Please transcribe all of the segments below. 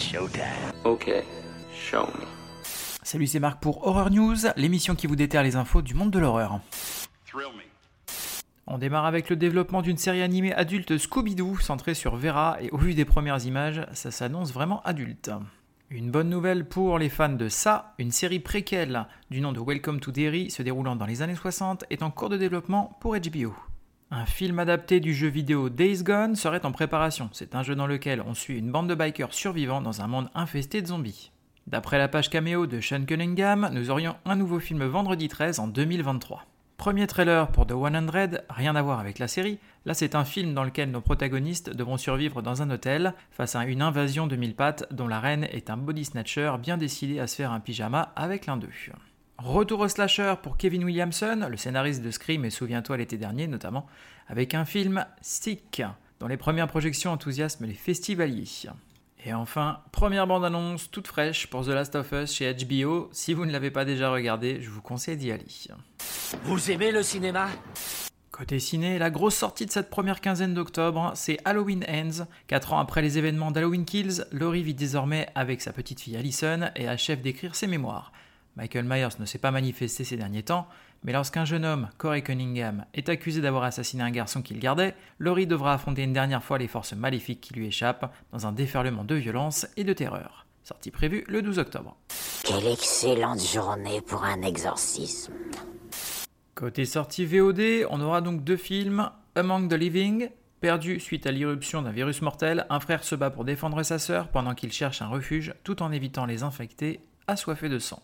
showtime. Ok, show me. Salut, c'est Marc pour Horror News, l'émission qui vous déterre les infos du monde de l'horreur. On démarre avec le développement d'une série animée adulte Scooby-Doo centrée sur Vera et au vu des premières images, ça s'annonce vraiment adulte. Une bonne nouvelle pour les fans de ça, une série préquelle du nom de Welcome to Derry se déroulant dans les années 60 est en cours de développement pour HBO. Un film adapté du jeu vidéo Days Gone serait en préparation. C'est un jeu dans lequel on suit une bande de bikers survivants dans un monde infesté de zombies. D'après la page caméo de Sean Cunningham, nous aurions un nouveau film vendredi 13 en 2023. Premier trailer pour The 100, rien à voir avec la série. Là, c'est un film dans lequel nos protagonistes devront survivre dans un hôtel face à une invasion de mille pattes dont la reine est un body snatcher bien décidé à se faire un pyjama avec l'un d'eux. Retour au slasher pour Kevin Williamson, le scénariste de Scream et Souviens-toi l'été dernier notamment, avec un film Stick, dont les premières projections enthousiasment les festivaliers. Et enfin, première bande-annonce toute fraîche pour The Last of Us chez HBO. Si vous ne l'avez pas déjà regardé, je vous conseille d'y aller. Vous aimez le cinéma? Côté ciné, la grosse sortie de cette première quinzaine d'octobre, c'est Halloween Ends. Quatre ans après les événements d'Halloween Kills, Laurie vit désormais avec sa petite fille Allison et achève d'écrire ses mémoires. Michael Myers ne s'est pas manifesté ces derniers temps, mais lorsqu'un jeune homme, Corey Cunningham, est accusé d'avoir assassiné un garçon qu'il gardait, Laurie devra affronter une dernière fois les forces maléfiques qui lui échappent dans un déferlement de violence et de terreur. Sortie prévue le 12 octobre. Quelle excellente journée pour un exorcisme. Côté sortie VOD, on aura donc deux films Among the Living, perdu suite à l'irruption d'un virus mortel, un frère se bat pour défendre sa sœur pendant qu'il cherche un refuge tout en évitant les infectés assoiffés de sang.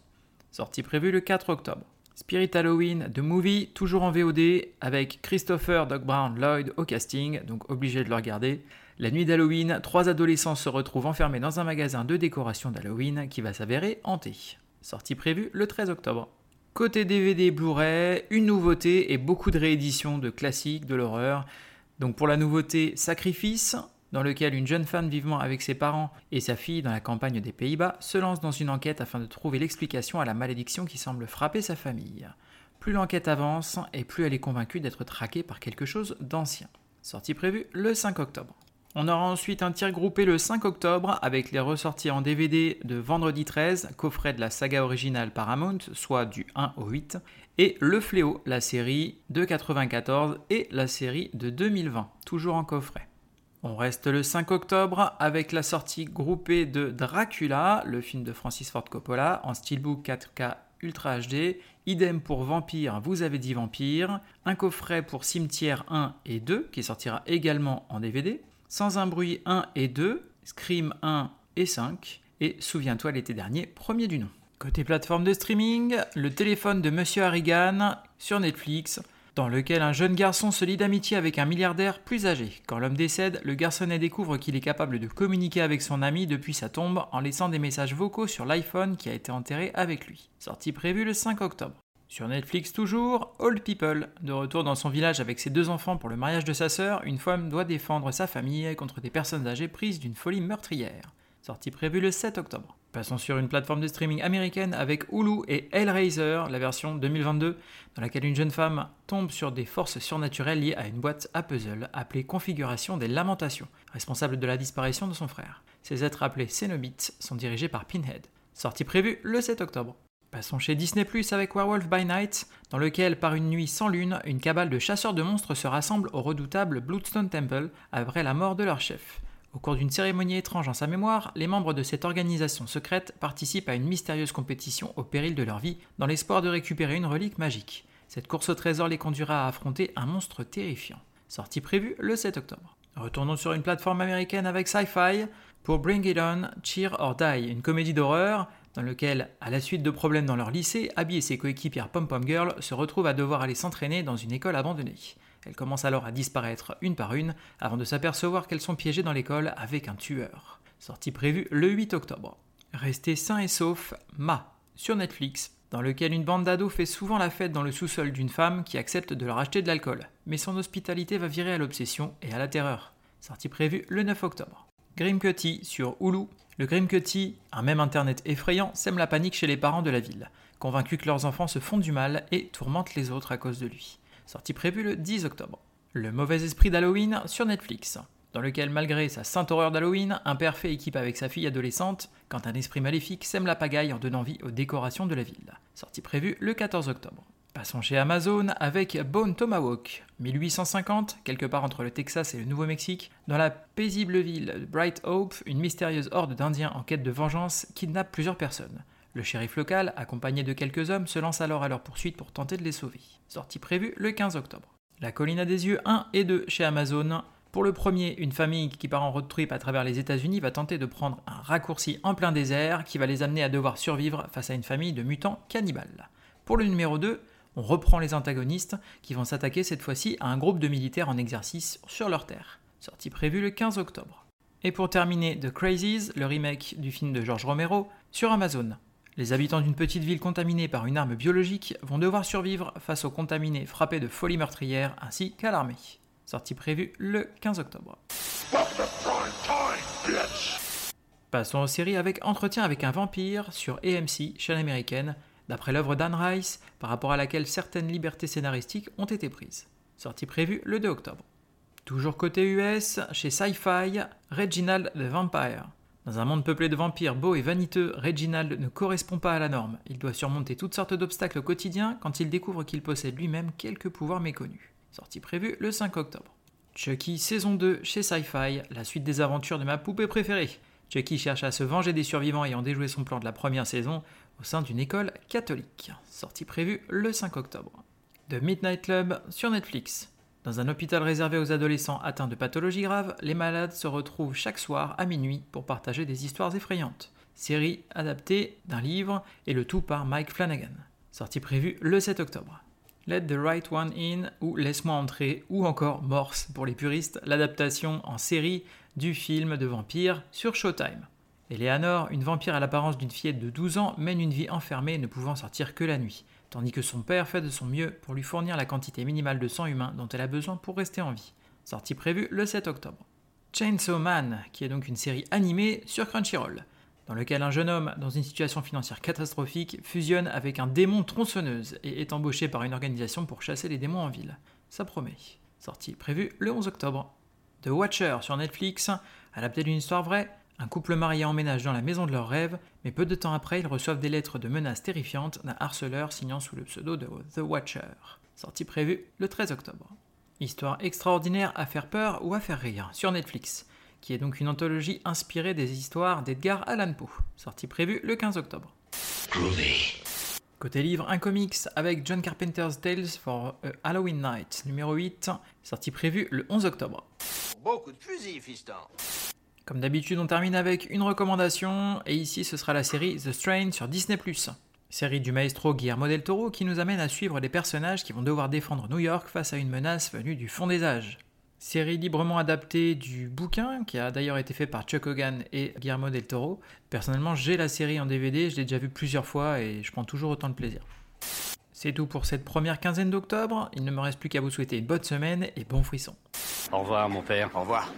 Sortie prévue le 4 octobre. Spirit Halloween The Movie, toujours en VOD, avec Christopher Doc Brown Lloyd au casting, donc obligé de le regarder. La nuit d'Halloween, trois adolescents se retrouvent enfermés dans un magasin de décoration d'Halloween qui va s'avérer hanté. Sortie prévue le 13 octobre. Côté DVD Blu-ray, une nouveauté et beaucoup de rééditions de classiques de l'horreur. Donc pour la nouveauté Sacrifice, dans lequel une jeune femme vivant avec ses parents et sa fille dans la campagne des Pays-Bas se lance dans une enquête afin de trouver l'explication à la malédiction qui semble frapper sa famille. Plus l'enquête avance et plus elle est convaincue d'être traquée par quelque chose d'ancien. Sortie prévue le 5 octobre. On aura ensuite un tir groupé le 5 octobre avec les ressorties en DVD de Vendredi 13, coffret de la saga originale Paramount, soit du 1 au 8, et Le Fléau, la série de 94 et la série de 2020, toujours en coffret. On reste le 5 octobre avec la sortie groupée de Dracula, le film de Francis Ford Coppola, en steelbook 4K Ultra HD. Idem pour Vampire, vous avez dit Vampire. Un coffret pour Cimetière 1 et 2 qui sortira également en DVD. Sans un bruit 1 et 2, Scream 1 et 5. Et Souviens-toi l'été dernier, premier du nom. Côté plateforme de streaming, le téléphone de Monsieur Harrigan sur Netflix dans lequel un jeune garçon se lie d'amitié avec un milliardaire plus âgé. Quand l'homme décède, le garçonnet découvre qu'il est capable de communiquer avec son ami depuis sa tombe en laissant des messages vocaux sur l'iPhone qui a été enterré avec lui. Sortie prévue le 5 octobre. Sur Netflix toujours, Old People. De retour dans son village avec ses deux enfants pour le mariage de sa sœur, une femme doit défendre sa famille contre des personnes âgées prises d'une folie meurtrière. Sortie prévue le 7 octobre. Passons sur une plateforme de streaming américaine avec Hulu et Hellraiser, la version 2022, dans laquelle une jeune femme tombe sur des forces surnaturelles liées à une boîte à puzzle appelée Configuration des Lamentations, responsable de la disparition de son frère. Ces êtres appelés Cénobites sont dirigés par Pinhead. Sortie prévue le 7 octobre. Passons chez Disney Plus avec Werewolf by Night, dans lequel, par une nuit sans lune, une cabale de chasseurs de monstres se rassemble au redoutable Bloodstone Temple après la mort de leur chef. Au cours d'une cérémonie étrange en sa mémoire, les membres de cette organisation secrète participent à une mystérieuse compétition au péril de leur vie dans l'espoir de récupérer une relique magique. Cette course au trésor les conduira à affronter un monstre terrifiant. Sortie prévue le 7 octobre. Retournons sur une plateforme américaine avec Sci-Fi pour Bring It On, Cheer or Die, une comédie d'horreur dans laquelle, à la suite de problèmes dans leur lycée, Abby et ses coéquipières Pom Pom Girl se retrouvent à devoir aller s'entraîner dans une école abandonnée. Elles commencent alors à disparaître une par une avant de s'apercevoir qu'elles sont piégées dans l'école avec un tueur. Sortie prévue le 8 octobre. Restez sain et sauf, Ma, sur Netflix, dans lequel une bande d'ados fait souvent la fête dans le sous-sol d'une femme qui accepte de leur acheter de l'alcool. Mais son hospitalité va virer à l'obsession et à la terreur. Sortie prévue le 9 octobre. Grim Cutty sur Hulu. Le Grim Cutty, un même internet effrayant, sème la panique chez les parents de la ville, convaincus que leurs enfants se font du mal et tourmentent les autres à cause de lui sortie prévue le 10 octobre. Le mauvais esprit d'Halloween sur Netflix. dans lequel, malgré sa sainte horreur d'Halloween, un père fait équipe avec sa fille adolescente quand un esprit maléfique sème la pagaille en donnant vie aux décorations de la ville. Sortie prévue le 14 octobre. Passons chez Amazon avec Bone Tomahawk. 1850, quelque part entre le Texas et le Nouveau-Mexique, dans la paisible ville de Bright Hope, une mystérieuse horde d'Indiens en quête de vengeance kidnappe plusieurs personnes. Le shérif local, accompagné de quelques hommes, se lance alors à leur poursuite pour tenter de les sauver. Sortie prévue le 15 octobre. La colline à des yeux 1 et 2 chez Amazon. Pour le premier, une famille qui part en road trip à travers les États-Unis va tenter de prendre un raccourci en plein désert qui va les amener à devoir survivre face à une famille de mutants cannibales. Pour le numéro 2, on reprend les antagonistes qui vont s'attaquer cette fois-ci à un groupe de militaires en exercice sur leur terre. Sortie prévue le 15 octobre. Et pour terminer, The Crazies, le remake du film de George Romero, sur Amazon. Les habitants d'une petite ville contaminée par une arme biologique vont devoir survivre face aux contaminés frappés de folie meurtrière ainsi qu'à l'armée. Sortie prévue le 15 octobre. Passons aux séries avec Entretien avec un vampire sur AMC, chaîne américaine, d'après l'œuvre d'Anne Rice, par rapport à laquelle certaines libertés scénaristiques ont été prises. Sortie prévue le 2 octobre. Toujours côté US, chez Sci-Fi, Reginald the Vampire. Dans un monde peuplé de vampires beaux et vaniteux, Reginald ne correspond pas à la norme. Il doit surmonter toutes sortes d'obstacles au quotidien quand il découvre qu'il possède lui-même quelques pouvoirs méconnus. Sortie prévue le 5 octobre. Chucky saison 2 chez Sci-Fi, la suite des aventures de ma poupée préférée. Chucky cherche à se venger des survivants ayant déjoué son plan de la première saison au sein d'une école catholique. Sortie prévue le 5 octobre. The Midnight Club sur Netflix. Dans un hôpital réservé aux adolescents atteints de pathologies graves, les malades se retrouvent chaque soir à minuit pour partager des histoires effrayantes. Série adaptée d'un livre et le tout par Mike Flanagan. Sortie prévue le 7 octobre. Let the Right One In ou Laisse-moi entrer ou encore Morse pour les puristes, l'adaptation en série du film de vampire sur Showtime. Eleanor, une vampire à l'apparence d'une fillette de 12 ans, mène une vie enfermée ne pouvant sortir que la nuit, tandis que son père fait de son mieux pour lui fournir la quantité minimale de sang humain dont elle a besoin pour rester en vie. Sortie prévue le 7 octobre. Chainsaw Man, qui est donc une série animée sur Crunchyroll, dans lequel un jeune homme dans une situation financière catastrophique fusionne avec un démon tronçonneuse et est embauché par une organisation pour chasser les démons en ville. Ça promet. Sortie prévue le 11 octobre. The Watcher sur Netflix, adapté d'une histoire vraie, un couple marié emménage dans la maison de leurs rêves, mais peu de temps après, ils reçoivent des lettres de menaces terrifiantes d'un harceleur signant sous le pseudo de The Watcher. Sortie prévue le 13 octobre. Histoire extraordinaire à faire peur ou à faire rire sur Netflix, qui est donc une anthologie inspirée des histoires d'Edgar Allan Poe. Sortie prévue le 15 octobre. Côté livre, un comics avec John Carpenter's Tales for a Halloween Night, numéro 8, sortie prévue le 11 octobre. Beaucoup de fusils, fiston. Comme d'habitude, on termine avec une recommandation, et ici ce sera la série The Strain sur Disney ⁇ Série du maestro Guillermo del Toro qui nous amène à suivre des personnages qui vont devoir défendre New York face à une menace venue du fond des âges. Série librement adaptée du bouquin, qui a d'ailleurs été fait par Chuck Hogan et Guillermo del Toro. Personnellement, j'ai la série en DVD, je l'ai déjà vue plusieurs fois et je prends toujours autant de plaisir. C'est tout pour cette première quinzaine d'octobre. Il ne me reste plus qu'à vous souhaiter une bonne semaine et bon frisson. Au revoir, mon père. Au revoir.